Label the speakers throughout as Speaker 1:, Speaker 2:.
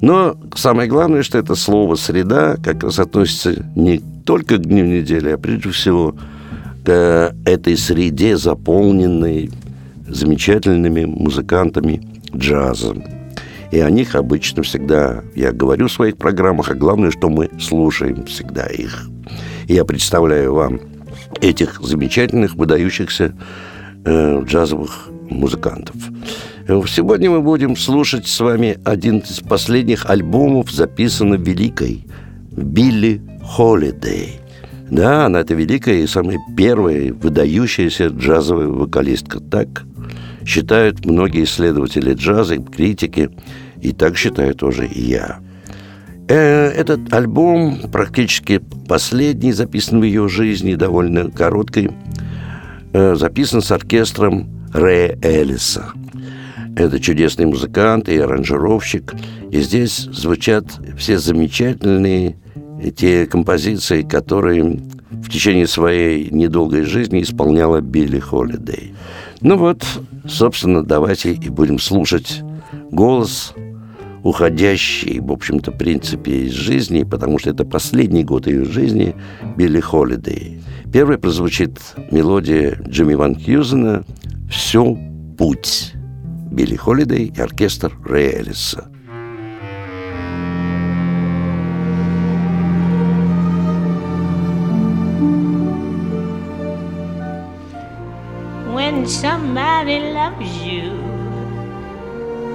Speaker 1: Но самое главное, что это слово «среда» как раз относится не только к дню недели, а прежде всего к этой среде, заполненной замечательными музыкантами джаза. И о них обычно всегда я говорю в своих программах, а главное, что мы слушаем всегда их. И я представляю вам этих замечательных, выдающихся э, джазовых музыкантов. Сегодня мы будем слушать с вами один из последних альбомов, записанный великой Билли Холидей. Да, она это великая и самая первая выдающаяся джазовая вокалистка. Так считают многие исследователи джаза, критики, и так считаю тоже и я. Э, этот альбом практически последний, записан в ее жизни, довольно короткий, э, записан с оркестром Рэя Эллиса – это чудесный музыкант и аранжировщик. И здесь звучат все замечательные те композиции, которые в течение своей недолгой жизни исполняла Билли Холидей. Ну вот, собственно, давайте и будем слушать голос уходящий, в общем-то, принципе, из жизни, потому что это последний год ее жизни Билли Холидей. Первой прозвучит мелодия Джимми Ван Хьюзена «Все путь». Билли Холидей и оркестр Рэя Эллиса.
Speaker 2: When somebody loves you,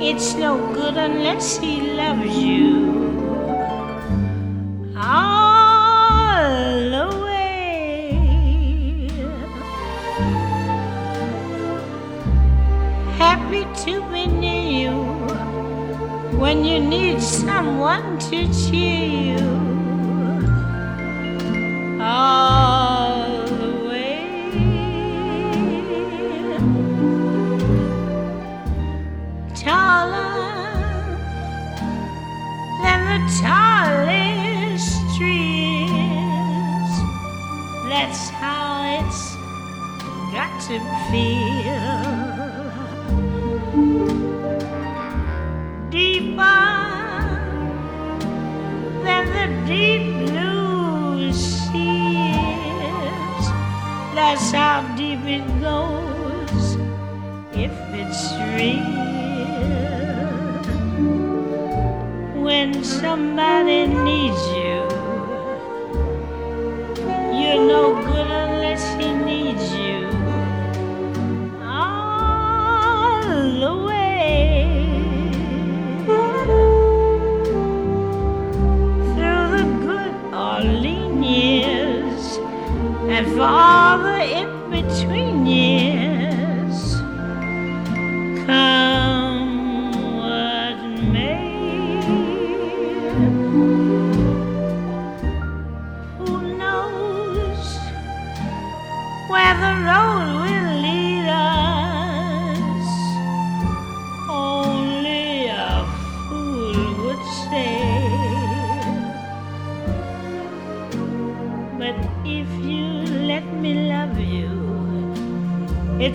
Speaker 2: it's no good unless he loves you. All the Happy to be near you when you need someone to cheer you. All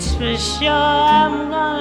Speaker 2: It's for sure I'm gonna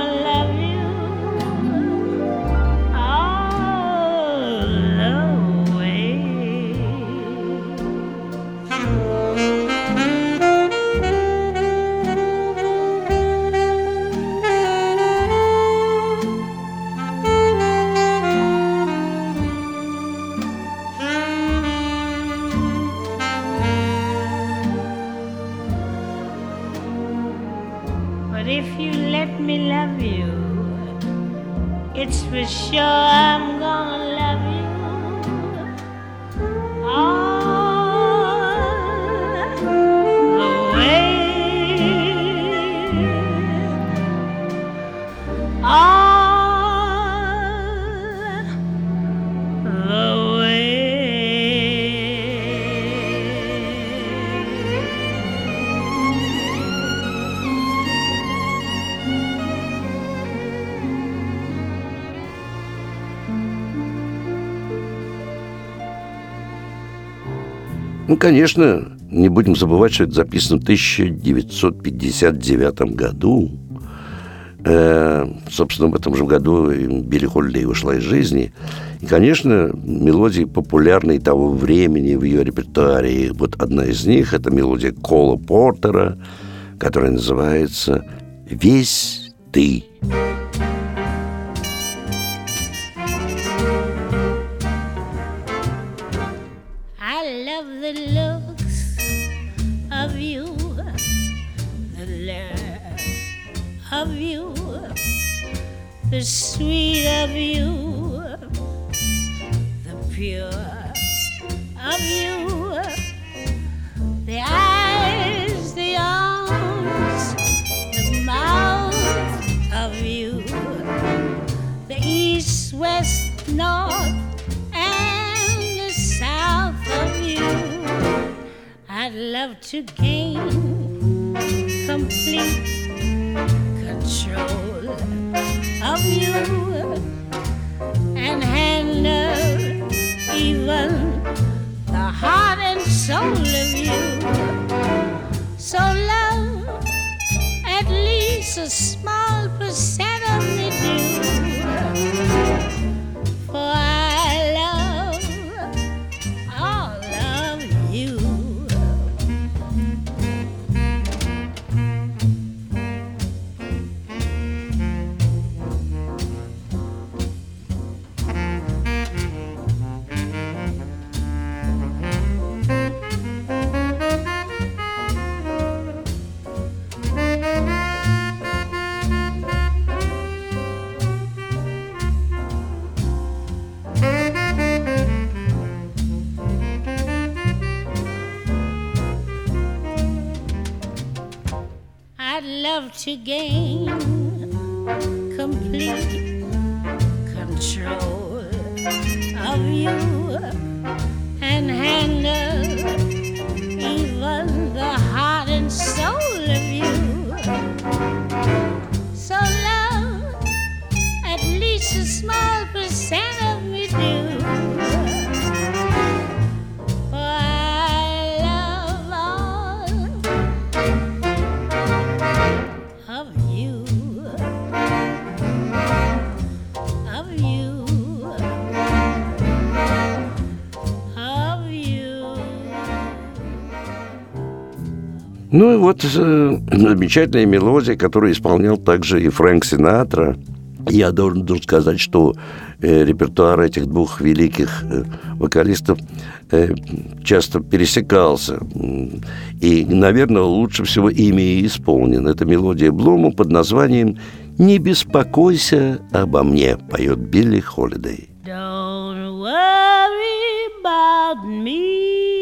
Speaker 1: Ну, конечно, не будем забывать, что это записано в 1959 году. Э, собственно, в этом же году Билли Холидей ушла из жизни. И, конечно, мелодии популярные того времени в ее репертуаре. Вот одна из них – это мелодия Кола Портера, которая называется «Весь ты».
Speaker 2: the soul of you. So love at least a small percent of me. To gain complete control of you and handle
Speaker 1: Ну и вот э, замечательная мелодия, которую исполнял также и Фрэнк Синатра. Я должен, должен сказать, что э, репертуар этих двух великих э, вокалистов э, часто пересекался. И, наверное, лучше всего ими и исполнен. Это мелодия Блума под названием «Не беспокойся обо мне», поет Билли Холидей.
Speaker 2: Don't worry about me.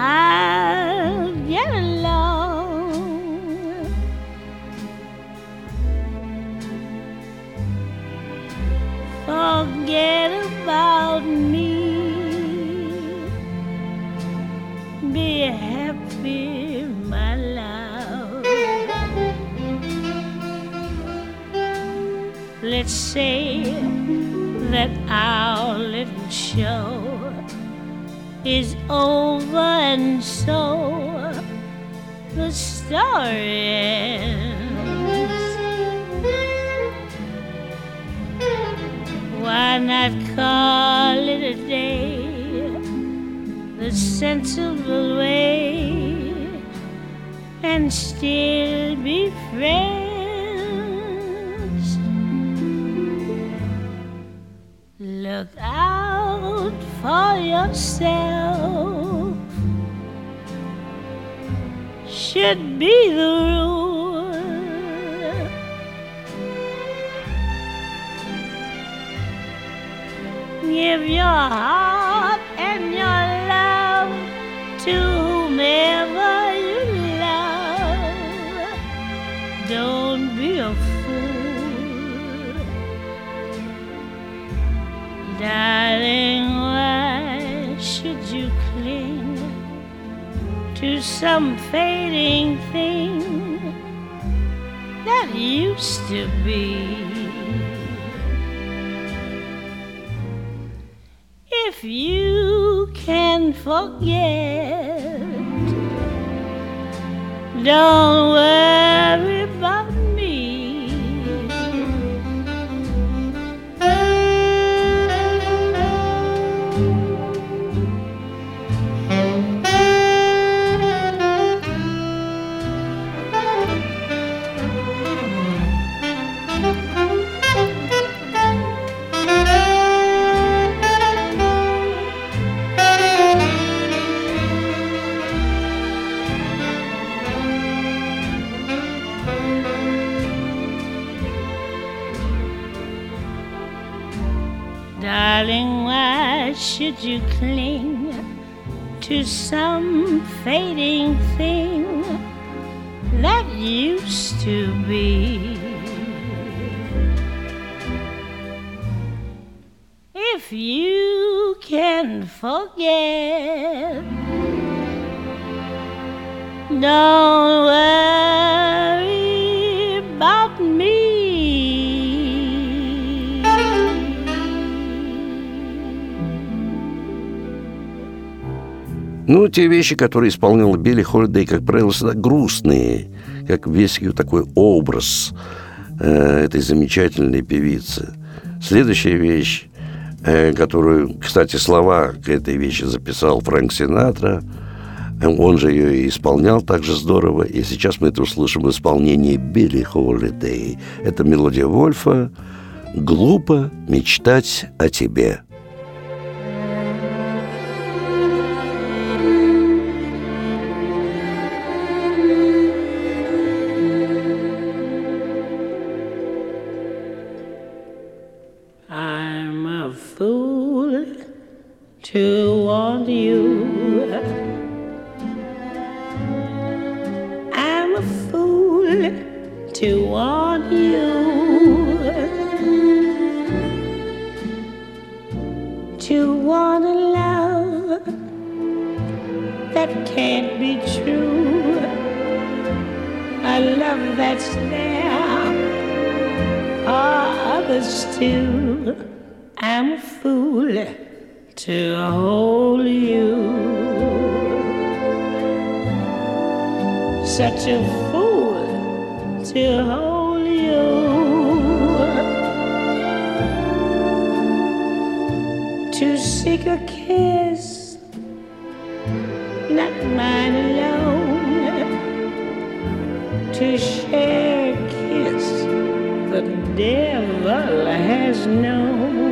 Speaker 2: I'll get along. Forget about me. Be happy, my love. Let's say that our little show is over, and so the story ends. Why not call it a day the sensible way and still be friends? Yourself. Should be the rule. Give your heart some fading thing that used to be. If you can forget, don't worry.
Speaker 1: side. те вещи, которые исполнял Билли Холидей, как правило, всегда грустные, как весь ее такой образ э, этой замечательной певицы. Следующая вещь, э, которую, кстати, слова к этой вещи записал Фрэнк Синатра, он же ее и исполнял так же здорово, и сейчас мы это услышим в исполнении Билли Холидей. Это мелодия Вольфа «Глупо мечтать о тебе».
Speaker 2: to share a kiss the devil has known.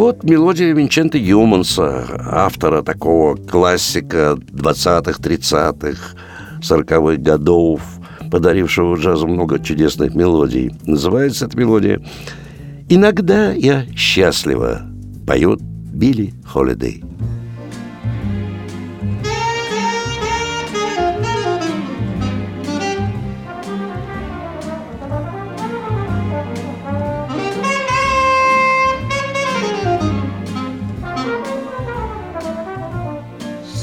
Speaker 1: Вот мелодия Винчента Юманса, автора такого классика 20-х, 30-х, 40-х годов, подарившего джазу много чудесных мелодий. Называется эта мелодия «Иногда я счастлива», поет Билли Холидей.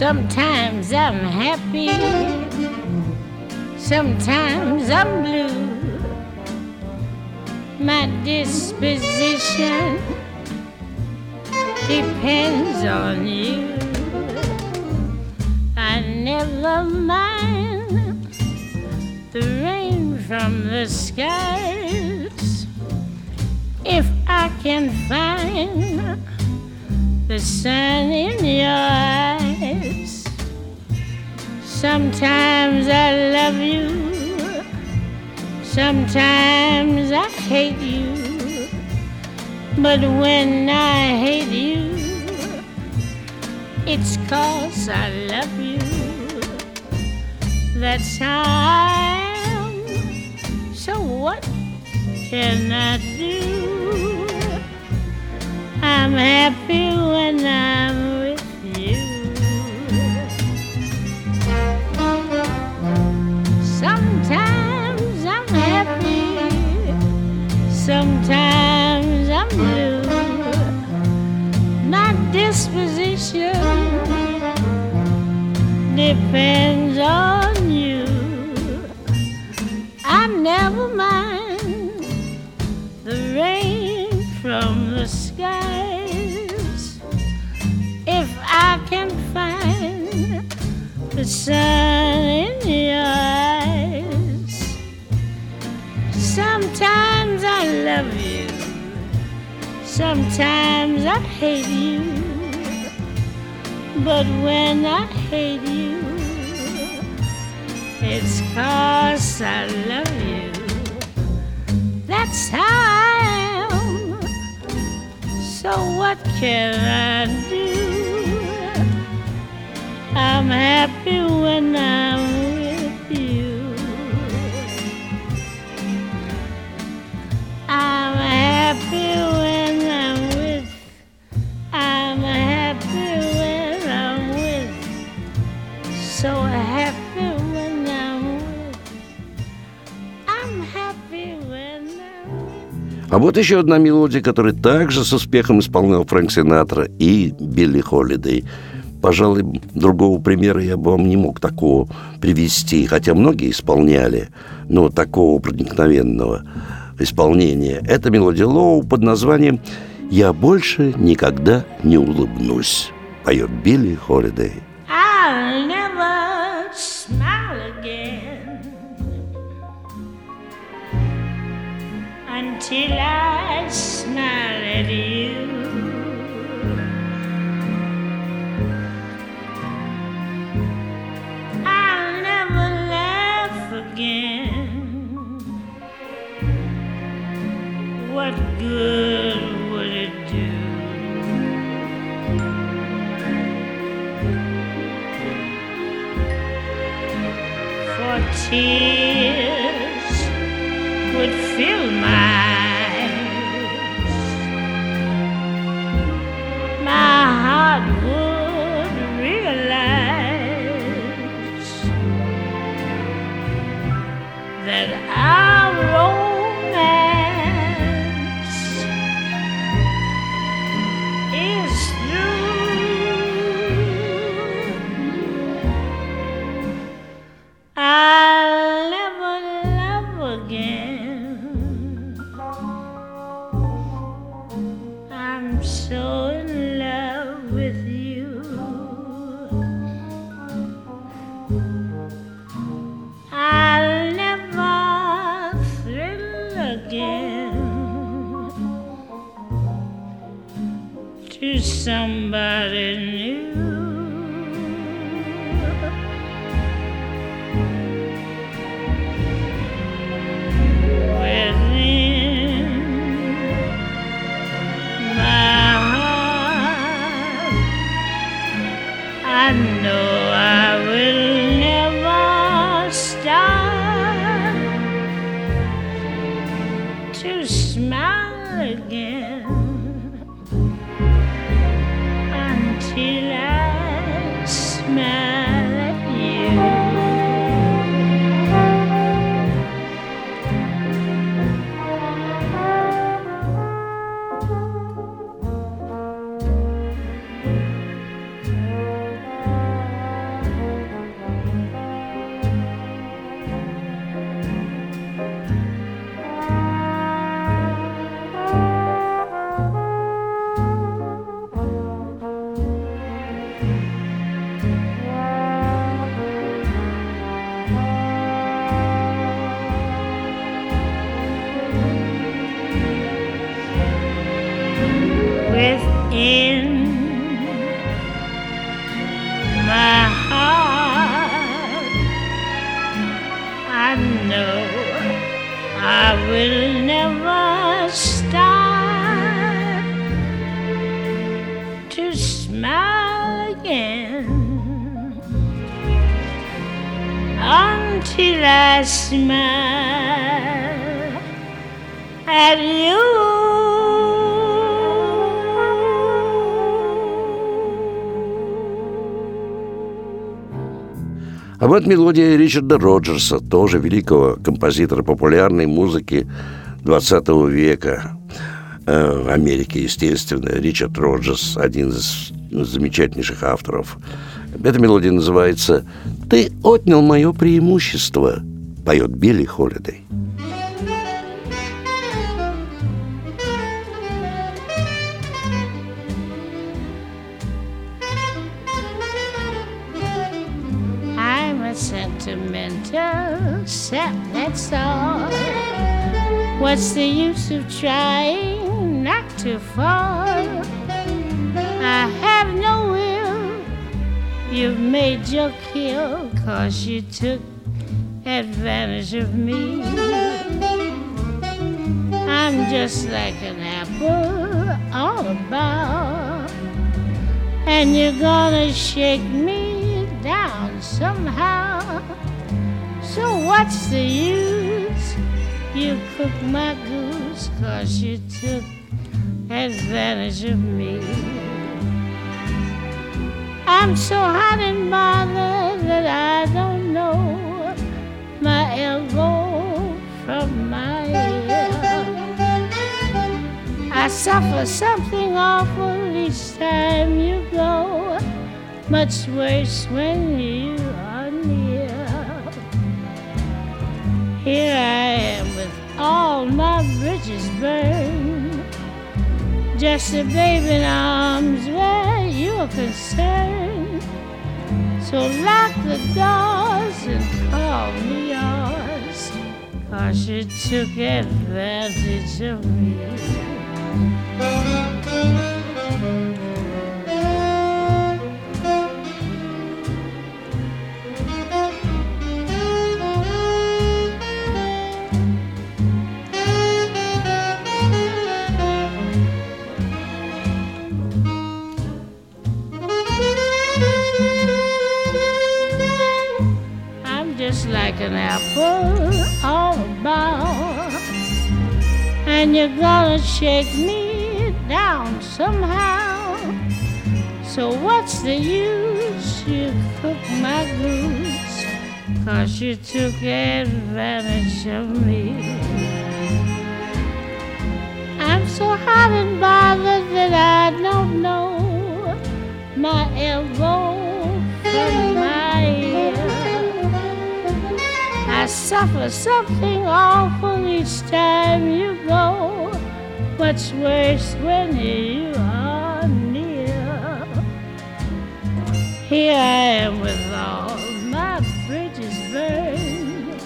Speaker 2: Sometimes I'm happy, sometimes I'm blue. My disposition depends on you. I never mind the rain from the skies if I can find the sun in your eyes. Sometimes I love you, sometimes I hate you. But when I hate you, it's cause I love you. That's how I am. So what can I do? I'm happy when I'm My disposition depends on you. I never mind the rain from the skies if I can find the sun in your eyes. Sometimes I love you, sometimes I hate you. But when I hate you, it's cause I love you. That's how I am. So what can I do? I'm happy when I'm
Speaker 1: А вот еще одна мелодия, которую также с успехом исполнял Фрэнк Синатра и Билли Холидей. Пожалуй, другого примера я бы вам не мог такого привести, хотя многие исполняли, но такого проникновенного исполнения. Это мелодия Лоу под названием «Я больше никогда не улыбнусь», поет Билли Холидей.
Speaker 2: Until I smile at you. I'll never laugh again. What good would it do? for tears would fill that our
Speaker 1: вот мелодия Ричарда Роджерса, тоже великого композитора популярной музыки 20 века. Э, в Америке, естественно, Ричард Роджерс, один из замечательнейших авторов. Эта мелодия называется «Ты отнял мое преимущество», поет Билли Холидей.
Speaker 2: Sentimental sap, that's. What's the use of trying not to fall? I have no will. You've made your kill, cause you took advantage of me. I'm just like an apple all about and you're gonna shake me down somehow. So what's the use? You cook my goose cause you took advantage of me. I'm so hot and bothered that I don't know my elbow from my ear. I suffer something awful each time you go, much worse when you Here I am with all my bridges burned, just a baby in arms where you're concerned. So lock the doors and call me yours, cause you took advantage of me. Like an apple all about, and you're gonna shake me down somehow. So what's the use? You cook my goose, cause you took advantage of me. I'm so hot and bothered that I don't know my elbow from my Suffer something awful each time you go. What's worse when you are near? Here I am with all my bridges burned.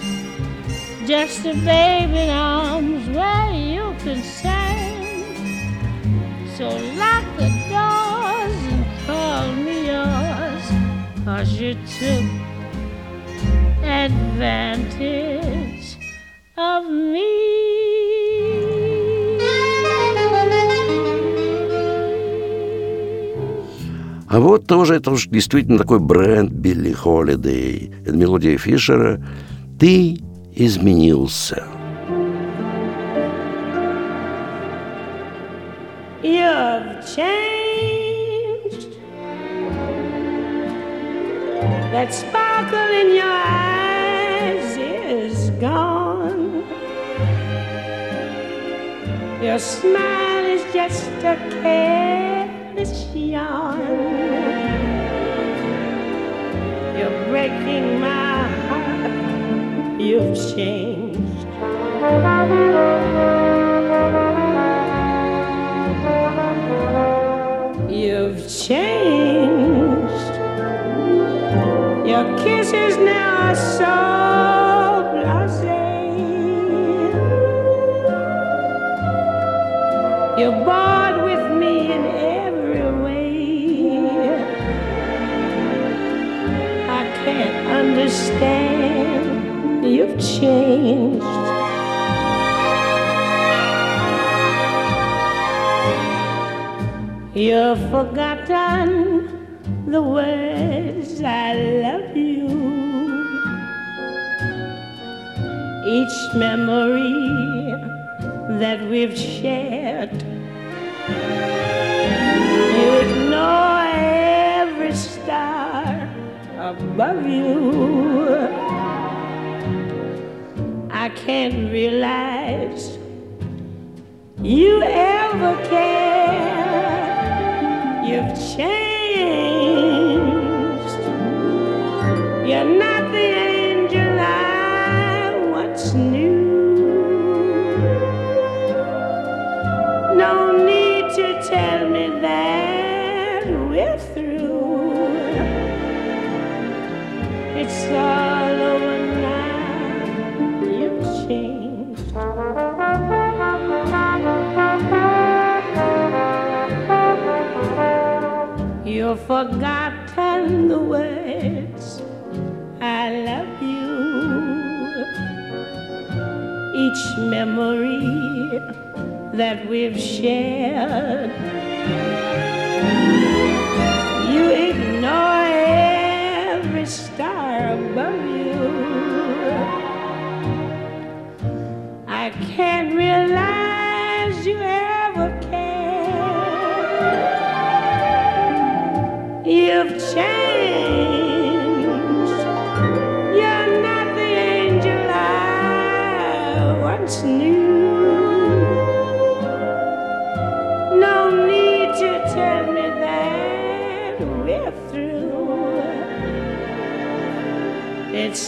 Speaker 2: Just a baby in arms where you're concerned. So lock the doors and call me yours. Cause you took advantage of me.
Speaker 1: А вот тоже это уж действительно такой бренд Билли Холидей. Это мелодия Фишера «Ты изменился».
Speaker 2: You've changed. That sparkle in your eyes Your smile is just a careless yawn. You're breaking my heart. You've changed. You've changed. Your kisses now are so You're bored with me in every way. I can't understand. You've changed. You've forgotten the words I love you. Each memory that we've shared. You ignore every star above you. I can't realize you ever cared. You've forgotten the words I love you. Each memory that we've shared. You ignore every star above you. I can't realize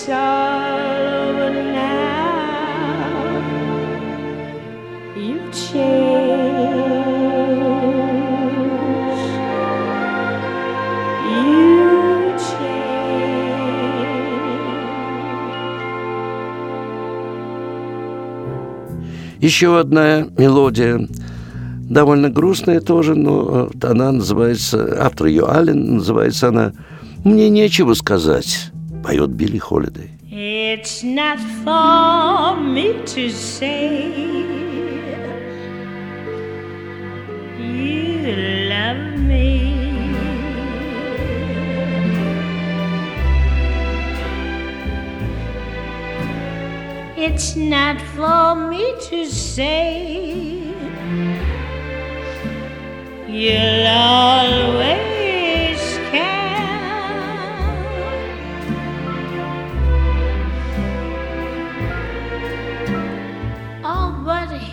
Speaker 2: All over now. You've changed. You change.
Speaker 1: Еще одна мелодия, довольно грустная тоже, но э, она называется, автор ее Аллен, называется она «Мне нечего сказать», поет Билли Холидей.
Speaker 2: It's not for me to say you love me. It's not for me to say you'll always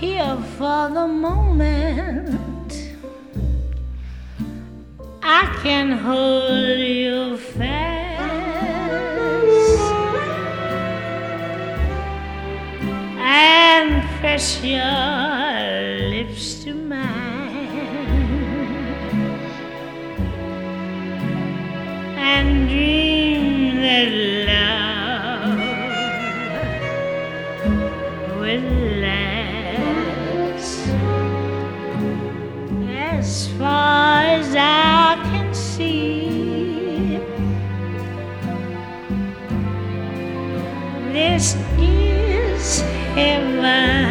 Speaker 2: Here for the moment, I can hold you fast and press your lips to mine. And dream heaven.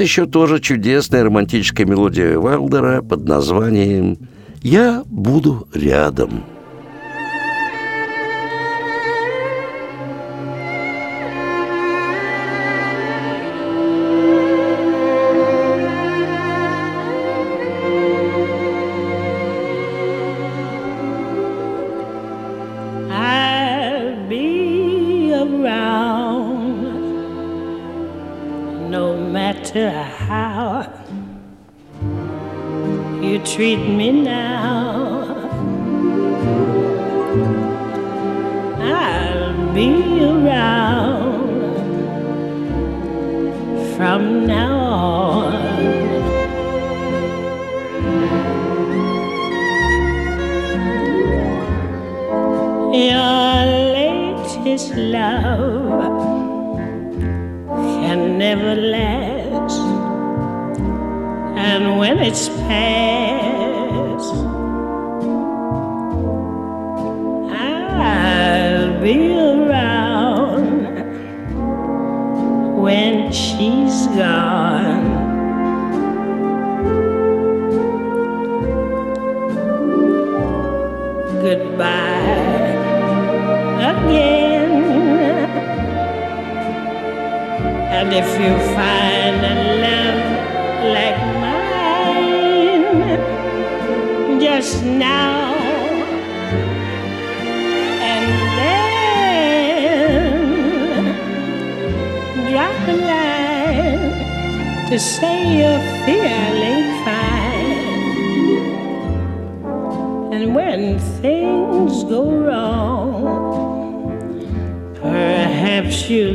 Speaker 1: Вот еще тоже чудесная романтическая мелодия Вайлдера под названием «Я буду рядом».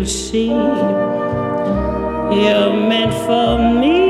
Speaker 2: see. You're meant for me.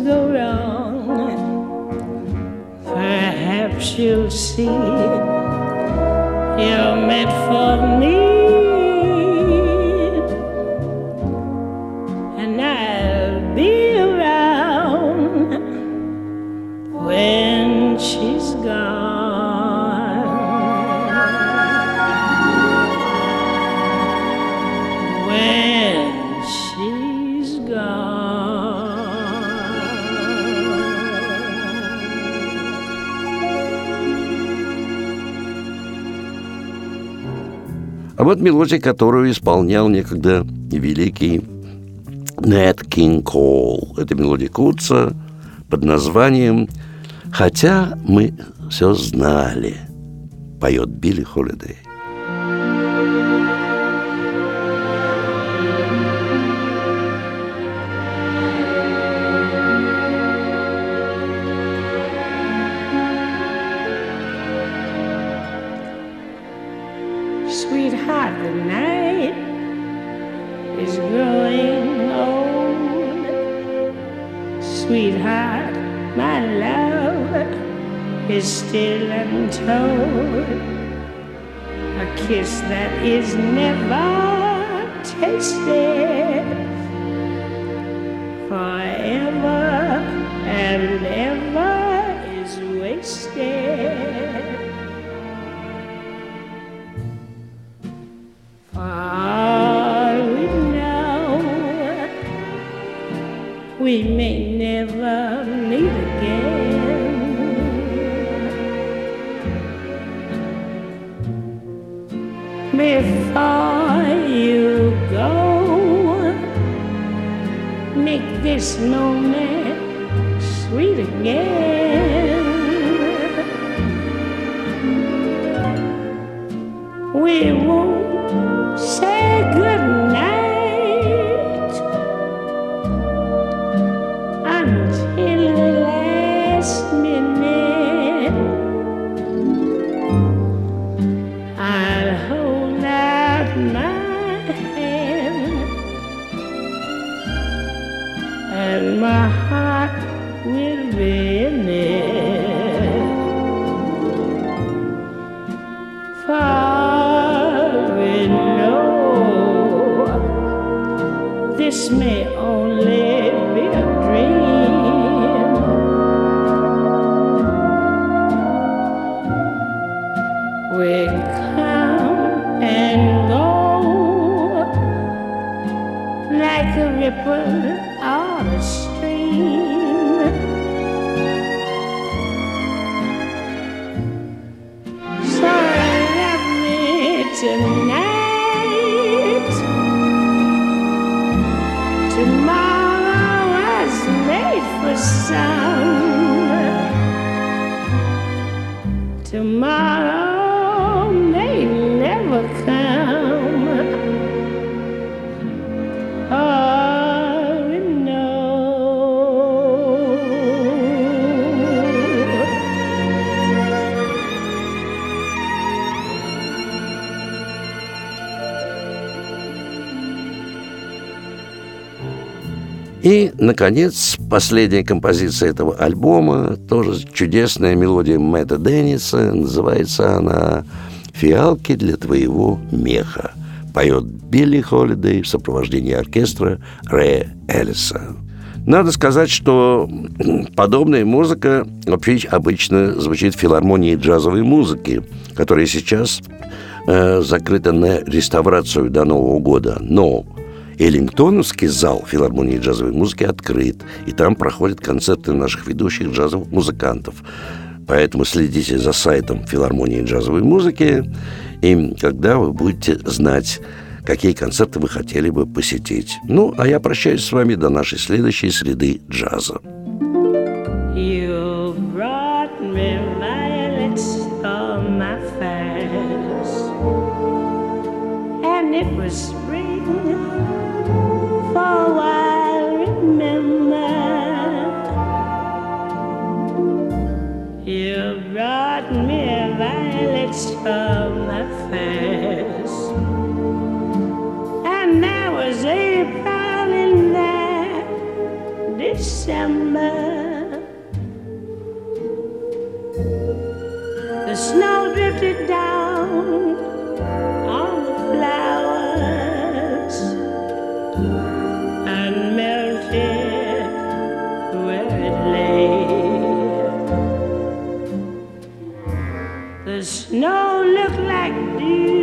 Speaker 2: go wrong, perhaps you'll see you're meant for me.
Speaker 1: А вот мелодия, которую исполнял некогда великий Нэт Кинг Коул. Это мелодия Курца под названием «Хотя мы все знали», поет Билли Холидей.
Speaker 2: Untold. A kiss that is never tasted forever and ever is wasted. For we know we may never Before you go, make this moment sweet again. We won't this may
Speaker 1: наконец, последняя композиция этого альбома, тоже чудесная мелодия Мэтта Денниса, называется она «Фиалки для твоего меха». Поет Билли Холидей в сопровождении оркестра Рэя Эллиса. Надо сказать, что подобная музыка вообще обычно звучит в филармонии джазовой музыки, которая сейчас э, закрыта на реставрацию до Нового года. Но Эллингтоновский зал филармонии джазовой музыки открыт, и там проходят концерты наших ведущих джазовых музыкантов. Поэтому следите за сайтом филармонии джазовой музыки, и когда вы будете знать, какие концерты вы хотели бы посетить. Ну, а я прощаюсь с вами до нашей следующей среды джаза.
Speaker 2: It was The snow drifted down like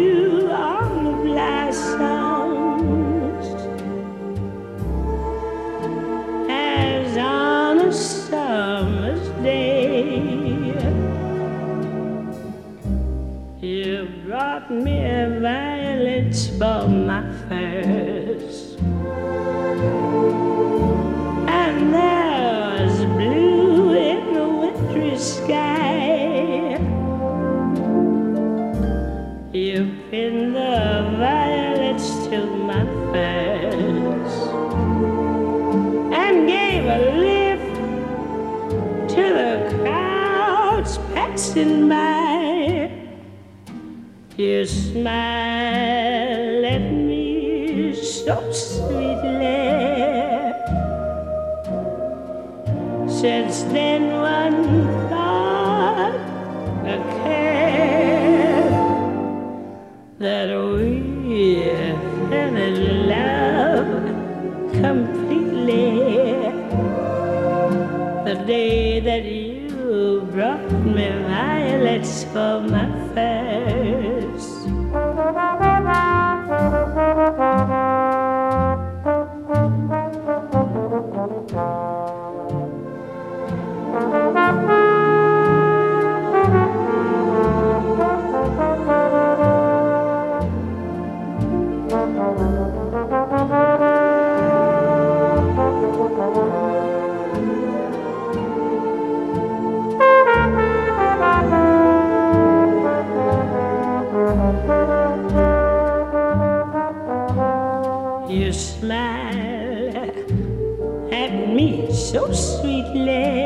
Speaker 2: so sweetly.